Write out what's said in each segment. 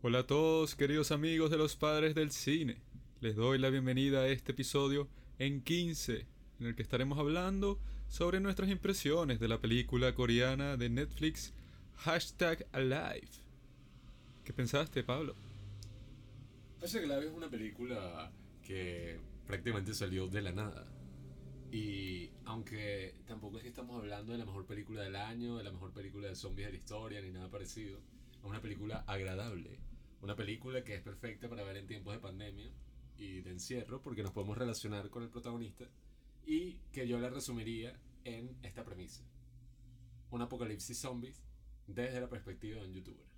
Hola a todos, queridos amigos de los padres del cine. Les doy la bienvenida a este episodio en 15, en el que estaremos hablando sobre nuestras impresiones de la película coreana de Netflix Hashtag Alive. ¿Qué pensaste, Pablo? Hashtag Alive es una película que prácticamente salió de la nada. Y aunque tampoco es que estamos hablando de la mejor película del año, de la mejor película de zombies de la historia, ni nada parecido, una película agradable. Una película que es perfecta para ver en tiempos de pandemia y de encierro, porque nos podemos relacionar con el protagonista, y que yo la resumiría en esta premisa. Un apocalipsis zombies desde la perspectiva de un youtuber.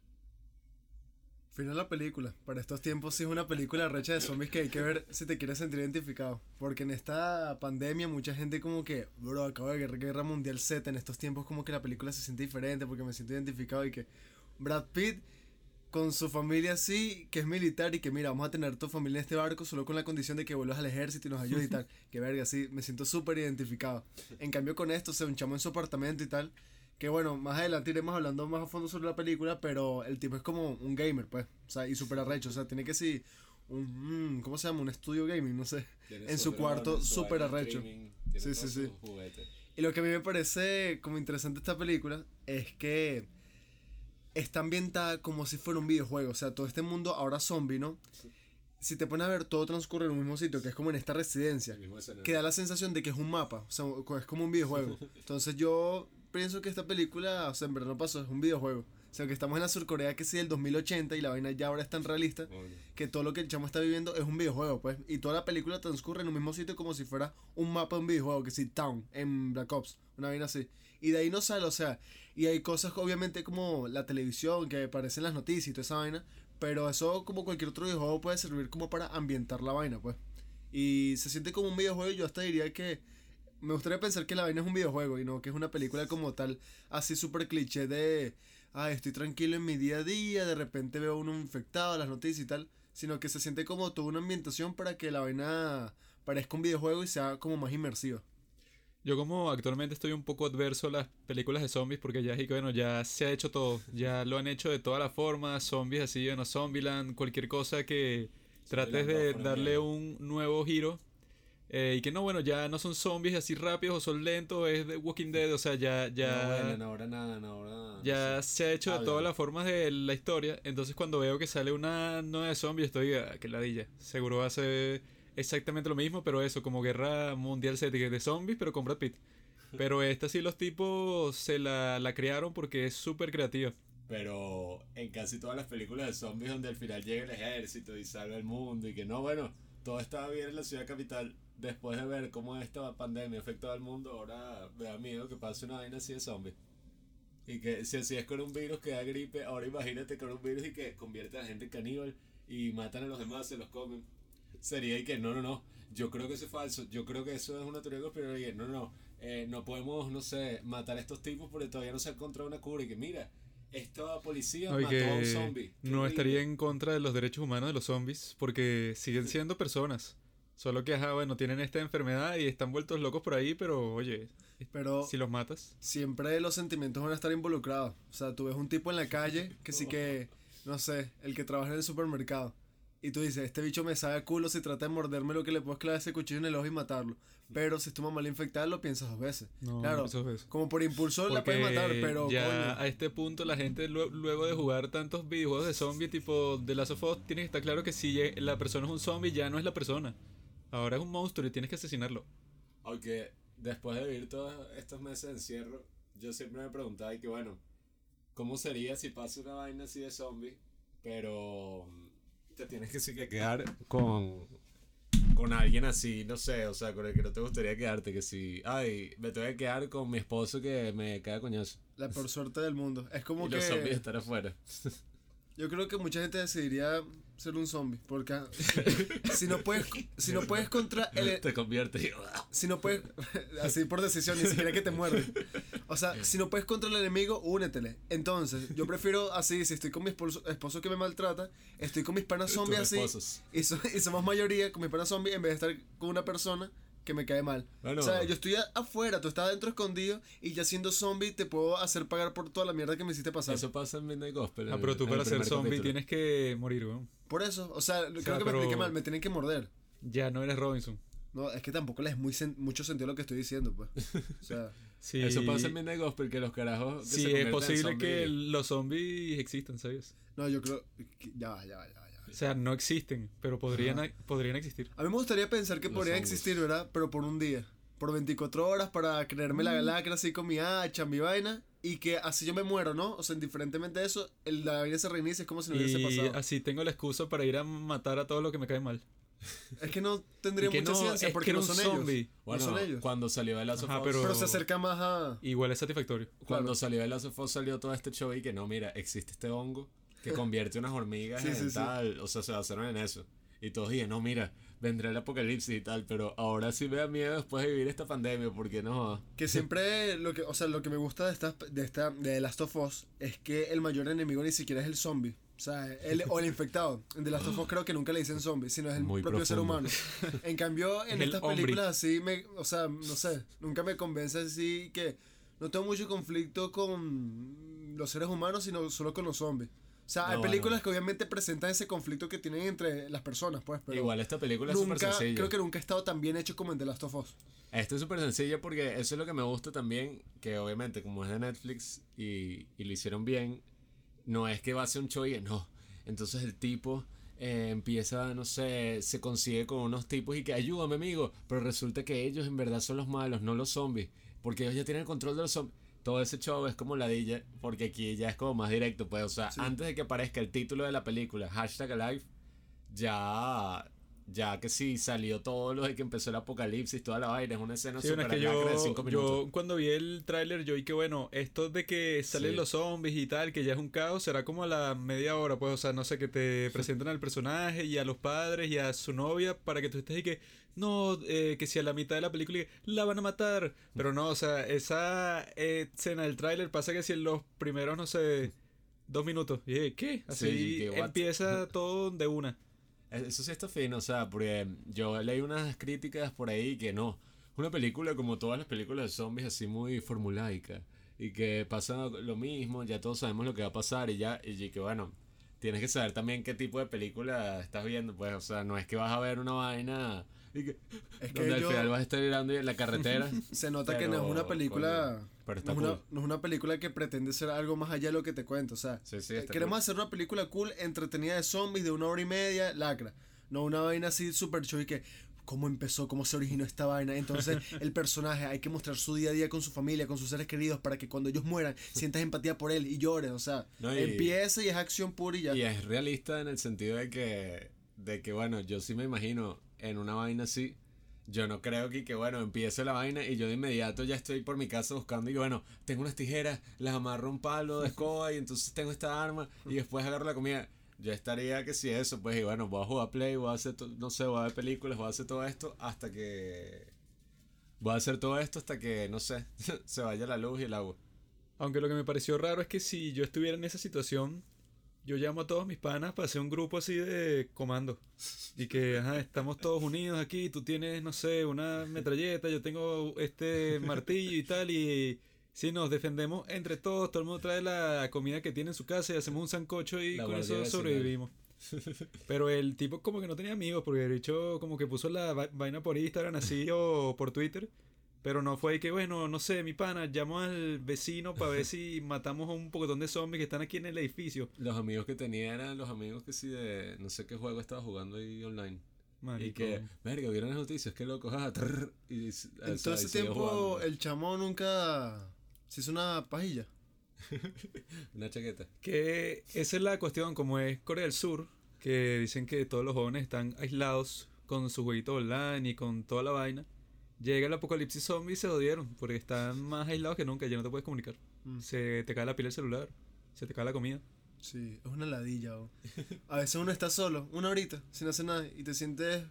Final la película. Para estos tiempos sí es una película recha de zombies que hay que ver si te quieres sentir identificado. Porque en esta pandemia mucha gente como que, bro, acabo de guerra, guerra mundial Z. En estos tiempos como que la película se siente diferente porque me siento identificado y que Brad Pitt con su familia sí, que es militar y que mira, vamos a tener tu familia en este barco solo con la condición de que vuelvas al ejército y nos ayudes y tal. Que verga, sí, me siento súper identificado. En cambio con esto, se un chamo en su apartamento y tal. Que bueno, más adelante iremos hablando más a fondo sobre la película, pero el tipo es como un gamer, pues. O sea, y súper arrecho. O sea, tiene que sí, un, mm, ¿cómo se llama? Un estudio gaming, no sé. En su cuarto, súper arrecho. Sí, sí, sí. Y lo que a mí me parece como interesante esta película es que está ambientada como si fuera un videojuego. O sea, todo este mundo ahora zombie, ¿no? Si te pones a ver, todo transcurre en un mismo sitio, que es como en esta residencia. Que da la sensación de que es un mapa. O sea, es como un videojuego. Entonces yo pienso que esta película, o sea, en verdad no pasó, es un videojuego. O sea, que estamos en la Surcorea que sí del 2080 y la vaina ya ahora es tan realista que todo lo que el chamo está viviendo es un videojuego, pues. Y toda la película transcurre en un mismo sitio como si fuera un mapa de un videojuego, que sí, Town, en Black Ops, una vaina así. Y de ahí no sale, o sea, y hay cosas obviamente como la televisión, que aparecen las noticias y toda esa vaina, pero eso como cualquier otro videojuego puede servir como para ambientar la vaina, pues. Y se siente como un videojuego y yo hasta diría que me gustaría pensar que la vaina es un videojuego y no que es una película como tal, así súper cliché de, ah, estoy tranquilo en mi día a día, de repente veo uno infectado, las noticias y tal, sino que se siente como toda una ambientación para que la vaina parezca un videojuego y sea como más inmersiva. Yo como actualmente estoy un poco adverso a las películas de zombies porque ya, bueno, ya se ha hecho todo, ya lo han hecho de todas las formas, zombies así, bueno, Zombieland, cualquier cosa que trates de darle un nuevo giro eh, y que no, bueno, ya no son zombies así rápidos o son lentos, es de Walking Dead, o sea, ya... ya no, ahora nada, no, ahora... Ya se ha hecho de todas las formas de la historia, entonces cuando veo que sale una nueva de zombies estoy, ah, que ladilla, seguro va a ser exactamente lo mismo, pero eso, como guerra mundial de zombies, pero con Brad Pitt. Pero esta sí los tipos se la, la crearon porque es súper creativa. Pero en casi todas las películas de zombies donde al final llega el ejército y salva el mundo y que no, bueno, todo estaba bien en la ciudad capital después de ver cómo esta pandemia afectó al mundo, ahora me da miedo que pase una vaina así de zombie. Y que si así es con un virus que da gripe, ahora imagínate con un virus y que convierte a la gente en caníbal y matan a los demás, se los comen. Sería y que no, no, no. Yo creo que eso es falso. Yo creo que eso es una teoría conspiranoica. No, no, no. Eh, no podemos, no sé, matar a estos tipos porque todavía no se ha encontrado una cura. Y que mira, esta policía mató a un zombie. No estaría en contra de los derechos humanos de los zombies porque siguen siendo personas. Solo que, ajá, bueno, tienen esta enfermedad y están vueltos locos por ahí, pero oye, pero si los matas. Siempre los sentimientos van a estar involucrados. O sea, tú ves un tipo en la calle que sí que, no sé, el que trabaja en el supermercado. Y tú dices, este bicho me sabe a culo si trata de morderme lo que le puedo clavar ese cuchillo en el ojo y matarlo. Pero si es tu mamá le infectada, lo piensas dos veces. No, claro, dos veces. como por impulso la puedes matar, pero. Ya a este punto, la gente luego de jugar tantos videojuegos de zombie tipo de Last of Us, tiene que estar claro que si la persona es un zombie, ya no es la persona. Ahora es un monstruo y tienes que asesinarlo. Aunque después de vivir todos estos meses de encierro, yo siempre me preguntaba y que bueno, ¿cómo sería si pasa una vaina así de zombie? Pero te tienes que sí que quedar con, con alguien así, no sé, o sea, con el que no te gustaría quedarte, que si, ay, me tengo que quedar con mi esposo que me cae coñazo. La por suerte del mundo. Es como y que... los zombies estar afuera. Yo creo que mucha gente decidiría ser un zombie. Porque si no puedes, si no puedes contra el. Te convierte. Si no puedes. Así por decisión, ni siquiera que te muerde. O sea, si no puedes contra el enemigo, únetele. Entonces, yo prefiero así. Si estoy con mi esposo, que me maltrata, estoy con mis panas zombies así. Y, y, somos mayoría con mis panas zombies en vez de estar con una persona que me cae mal. Bueno. O sea, yo estoy afuera, tú estás adentro escondido y ya siendo zombie te puedo hacer pagar por toda la mierda que me hiciste pasar. Eso pasa en Midnight Gospel. Ah, pero tú para ser zombie capítulo. tienes que morir, weón. Por eso, o sea, creo sea, que me expliqué mal, me tienen que morder. Ya no eres Robinson. No, es que tampoco les muy sen- mucho sentido lo que estoy diciendo, pues. O sea, Sí, Eso pasa en Midnight Gospel, que los carajos. que sí se es posible que los zombies existan, ¿sabes? no, yo creo que ya va, ya va, ya va. O sea, no existen, pero podrían, podrían existir. A mí me gustaría pensar que Los podrían hongos. existir, ¿verdad? Pero por un día. Por 24 horas para creerme la lacra así con mi hacha, mi vaina. Y que así yo me muero, ¿no? O sea, indiferentemente de eso, el, la vaina se reinicia, es como si no hubiese Y pasado. así tengo la excusa para ir a matar a todo lo que me cae mal. Es que no tendría que mucha no, ciencia es porque no son zombie. ellos. Bueno, no son ellos. cuando salió de Last of Us- pero- Pero se acerca más a. Igual es satisfactorio. Cuando Claro. salió de Last of Us salió todo este show y que no, mira, existe este hongo que convierte unas hormigas Sí, en sí, sí. tal. O sea, se basaron en eso. Y todos dijeron, no, mira, vendrá el apocalipsis y tal. Pero ahora sí me da miedo después de vivir esta pandemia porque no. Que siempre lo que, o sea, lo que me gusta de esta, de esta, de Last of Us es que el mayor enemigo ni siquiera es el zombie. O sea, el, o el infectado. En The Last of Us creo que nunca le dicen zombie, sino es el Muy propio ser profundo. humano. En cambio, en el estas hombre. películas así, me, o sea, no sé, nunca me convence así que no tengo mucho conflicto con los seres humanos, sino solo con los zombies. O sea, hay No, películas bueno. que obviamente presentan ese conflicto que tienen entre las personas, pues, pero Igual esta película es súper nunca, sencilla. creo que nunca ha estado tan bien hecho como en The Last of Us. Esta es súper sencilla porque eso es lo que me gusta también, que obviamente como es de Netflix y, y lo hicieron bien, no es que va a ser un show y no. Entonces el tipo eh, empieza, no sé, se consigue con unos tipos y que ayúdame amigo, pero resulta que ellos en verdad son los malos, no los zombies, porque ellos ya tienen el control de los zombies. Todo ese show es como ladilla, porque aquí ya es como más directo, pues, o sea, Sí. antes de que aparezca el título de la película, hashtag alive, ya, ya que sí salió todo lo de que empezó el apocalipsis, toda la vaina, es una escena Sí, bueno, súper es que lacra de yo, 5 minutos. yo cuando vi el tráiler yo vi que bueno, esto de que salen Sí. los zombies y tal, que ya es un caos, será como a la media hora, pues, o sea, no sé, que te presentan al personaje y a los padres y a su novia para que tú estés y que, no, eh, que si a la mitad de la película la van a matar, pero no, o sea, esa eh, escena del tráiler pasa que si en los primeros, no sé, dos minutos, y ¿qué? Así Sí, empieza todo de una. Eh, Eso sí está fino, o sea, porque yo leí unas críticas por ahí que no. Una película como todas las películas de zombies así muy formulaica. Y que pasa lo mismo, ya todos sabemos lo que va a pasar y ya, y que bueno, tienes que saber también qué tipo de película estás viendo, pues, o sea, no es que vas a ver una vaina y que, Es que donde al yo- final vas a estar mirando en la carretera. Se nota que no es Pero, una película. pero no, es una, cool. no es una película que pretende ser algo más allá de lo que te cuento. O sea, Sí, sí, eh, queremos cool. hacer una película cool, entretenida de zombies de una hora y media, lacra. No una vaina así super show y que. ¿Cómo empezó? ¿Cómo se originó esta vaina? Entonces, el personaje hay que mostrar su día a día con su familia, con sus seres queridos, para que cuando ellos mueran sientas empatía por él y llores. O sea, No, y- empieza y es acción pura y ya. Y es realista en el sentido de que, de que, bueno, yo sí me imagino en una vaina así. Yo no creo que, que, bueno, empiece la vaina y yo de inmediato ya estoy por mi casa buscando y, bueno, tengo unas tijeras, las amarro un palo de escoba y entonces tengo esta arma y después agarro la comida. Yo estaría que si eso, pues, y bueno, voy a jugar Play, voy a hacer, no sé, voy a ver películas, voy a hacer todo esto hasta que... Voy a hacer todo esto hasta que, no sé, se vaya la luz y el agua. Aunque lo que me pareció raro es que si yo estuviera en esa situación, yo llamo a todos mis panas para hacer un grupo así de comando. Y que, ajá, estamos todos unidos aquí, tú tienes, no sé, una metralleta, yo tengo este martillo y tal, y si nos defendemos entre todos, todo el mundo trae la comida que tiene en su casa y hacemos un sancocho y La con eso sobrevivimos. Pero el tipo como que no tenía amigos, porque el bicho como que puso la va- vaina por Instagram así o por Twitter. Pero no fue que, bueno, no sé, mi pana, llamo al vecino para ver si matamos a un pocotón de zombies que están aquí en el edificio. Los amigos que tenía eran los amigos que sí de, no sé qué juego estaba jugando ahí online. Y que, verga, vieron las noticias, qué loco, ah, trrr, y, o sea, En todo ese tiempo, jugando. el chamo nunca se hizo una pajilla. Una chaqueta. Que esa es la cuestión, como es Corea del Sur, que dicen que todos los jóvenes están aislados con su jueguito online y con toda la vaina. Llega el apocalipsis zombie y se jodieron, porque están más aislados que nunca, ya no te puedes comunicar. Mm. Se te cae la pila del celular, se te cae la comida. Sí, es una ladilla. bo. A veces uno está solo, una horita, sin hacer nada, y te sientes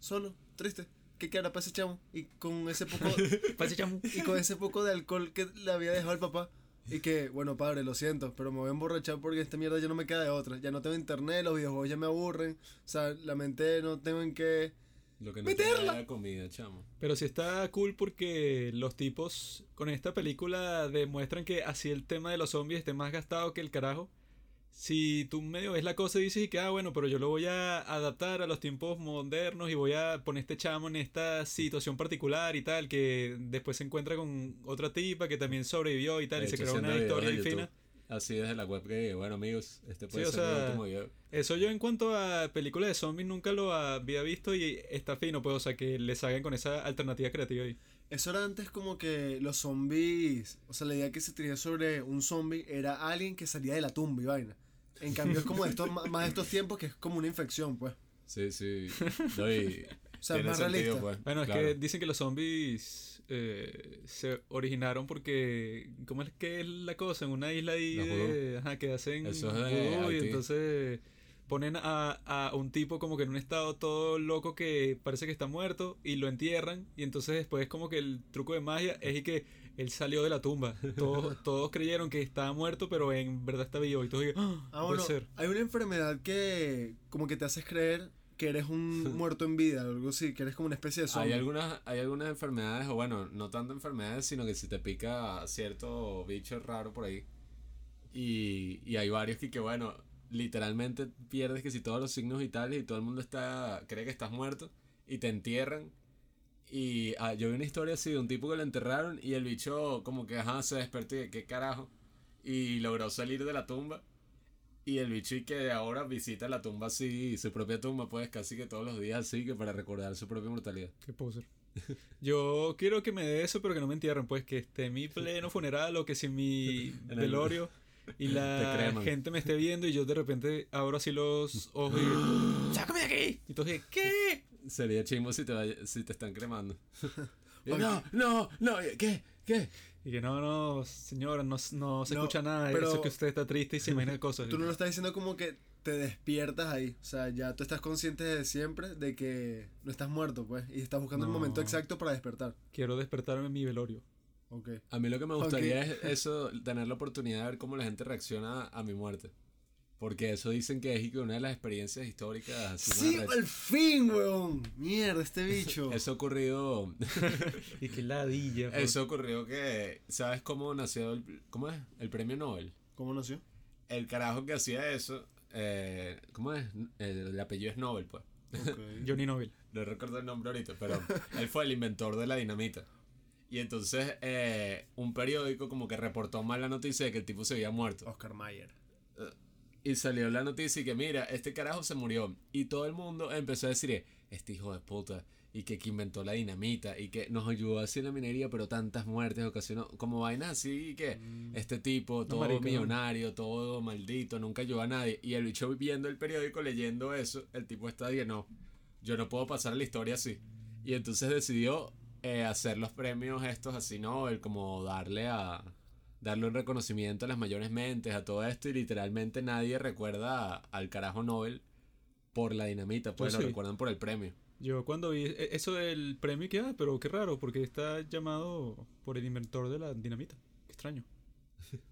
solo, triste. ¿Qué cara para ese chamo? Y con ese poco, chamo. y con ese poco de alcohol que le había dejado el papá. Y que, bueno, padre, lo siento, pero me voy a emborrachar porque esta mierda ya no me queda de otra. Ya no tengo internet, los videojuegos ya me aburren. O sea, la mente no tengo en qué Lo que no ¡Meterla! tenía era comida, chamo. Pero sí está cool porque los tipos con esta película demuestran que así el tema de los zombies esté más gastado que el carajo. Si tú medio ves la cosa y dices que, ah, bueno, pero yo lo voy a adaptar a los tiempos modernos y voy a poner este chamo en esta situación particular y tal, que después se encuentra con otra tipa que también sobrevivió y tal, De y se creó una historia de y fina. YouTube. Así desde la web que, bueno, amigos, este puede Sí, ser sea, último video. Eso yo en cuanto a películas de zombies nunca lo había visto y está fino, pues, o sea, que le salgan con esa alternativa creativa ahí. Eso era antes como que los zombies, o sea, la idea que se tenía sobre un zombie era alguien que salía de la tumba y vaina. En cambio es como estos, más estos tiempos que es como una infección, pues. Sí, sí. No, y O sea, más sentido, realista. pues. Bueno, es claro. que dicen que los zombies eh, se originaron porque. ¿Cómo es que es la cosa? En una isla ahí. De- ajá, que hacen. Eso es de vudú y entonces ponen a, a un tipo como que en un estado todo loco que parece que está muerto y lo entierran. Y entonces después, como que el truco de magia es y que él salió de la tumba. Todos, todos creyeron que estaba muerto, pero en verdad está vivo. Y todos dijeron, ah, Ah, bueno, ser. hay una enfermedad que como que te haces creer que eres un muerto en vida, algo así, que eres como una especie de Hay zombie. algunas, hay algunas enfermedades, o bueno, no tanto enfermedades, sino que si te pica cierto bicho raro por ahí. Y, y hay varios que, que, bueno, literalmente pierdes que si todos los signos vitales y todo el mundo está cree que estás muerto y te entierran. Y ah, yo vi una historia así de un tipo que lo enterraron y el bicho como que ajá, se despertó y de qué carajo. Y logró salir de la tumba. Y el bicho y que ahora visita la tumba así, su propia tumba, pues casi que todos los días así, que para recordar su propia mortalidad. Qué poser. Yo quiero que me dé eso, pero que no me entierren, pues que esté mi pleno funeral o que si mi velorio y la gente me esté viendo y yo de repente abro así los ojos y ¡sácame de aquí! Y dicen, ¿qué? Sería chimbo si te, vaya- si te están cremando. No, no, no, ¿qué? ¿Qué? Y que no, no, señora, no, no se No, escucha nada. pero- Eso es que usted está triste y se imagina cosas. Tú no lo estás diciendo como que te despiertas ahí. O sea, ya tú estás consciente desde siempre de que no estás muerto, pues. Y estás buscando el momento exacto para despertar. Quiero despertarme en mi velorio. Ok. A mí lo que me gustaría es eso, tener la oportunidad de ver cómo la gente reacciona a mi muerte. Porque eso dicen que es una de las experiencias históricas así más Sí, al fin, weón. Mierda, este bicho. Eso ocurrido, Y que ladilla. pues. eso ocurrió que, ¿sabes cómo nació el, cómo es? El premio Nobel. ¿Cómo nació? El carajo que hacía eso, eh, ¿cómo es? El, el apellido es Nobel, pues. Ok. Johnny Nobel. No recuerdo el nombre ahorita, pero él fue el inventor de la dinamita. Y entonces eh, un periódico como que reportó mal la noticia de que el tipo se había muerto. Oscar Mayer. Y salió la noticia y que mira, este carajo se murió. Y todo el mundo empezó a decir, este hijo de puta. Y que, que inventó la dinamita. Y que nos ayudó así en la minería, pero tantas muertes ocasionó. Como vainas así. Y que este tipo, todo no. millonario, todo maldito, nunca ayudó a nadie. Y el bicho viendo el periódico, leyendo eso, el tipo está diciendo, no, yo no puedo pasar la historia así. Y entonces decidió eh, hacer los premios estos así, ¿no? El como darle a darle un reconocimiento a las mayores mentes, a todo esto, y literalmente nadie recuerda a- al carajo Nobel por la dinamita, pues Yo lo sí. recuerdan por el premio. Yo cuando vi e- eso del premio, que ah, pero qué raro, porque está llamado por el inventor de la dinamita. Qué extraño.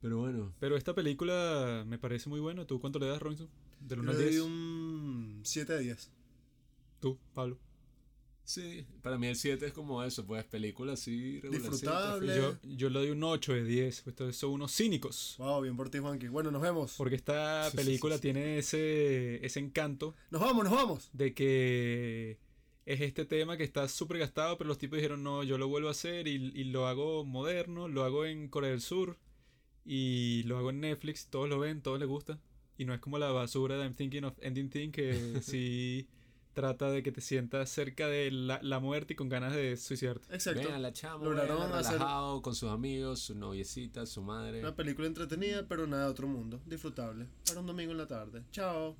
Pero bueno, Pero esta película me parece muy buena. ¿Tú cuánto le das, Robinson? Yo 1 al le 10. doy un 7 de 10. Tú, Pablo. Sí, para mí el 7 es como eso, pues película así regularcita, Disfrutable. Yo, yo le doy un 8 de 10. Estos son unos cínicos. Wow, bien por ti, Juanqui. Bueno, nos vemos. Porque esta película tiene ese, ese encanto Nos vamos, nos vamos. de que es este tema que está súper gastado, pero los tipos dijeron, no, yo lo vuelvo a hacer y, y lo hago moderno, lo hago en Corea del Sur y lo hago en Netflix, todos lo ven, todos les gusta. Y no es como la basura de I'm Thinking of Ending Thing que sí trata de que te sientas cerca de la, la muerte y con ganas de suicidarte. Exacto. Vean la chama, Lograron hacer- relajado con sus amigos, su noviecita, su madre. Una película entretenida, pero nada de otro mundo. Disfrutable. Para un domingo en la tarde. Chao.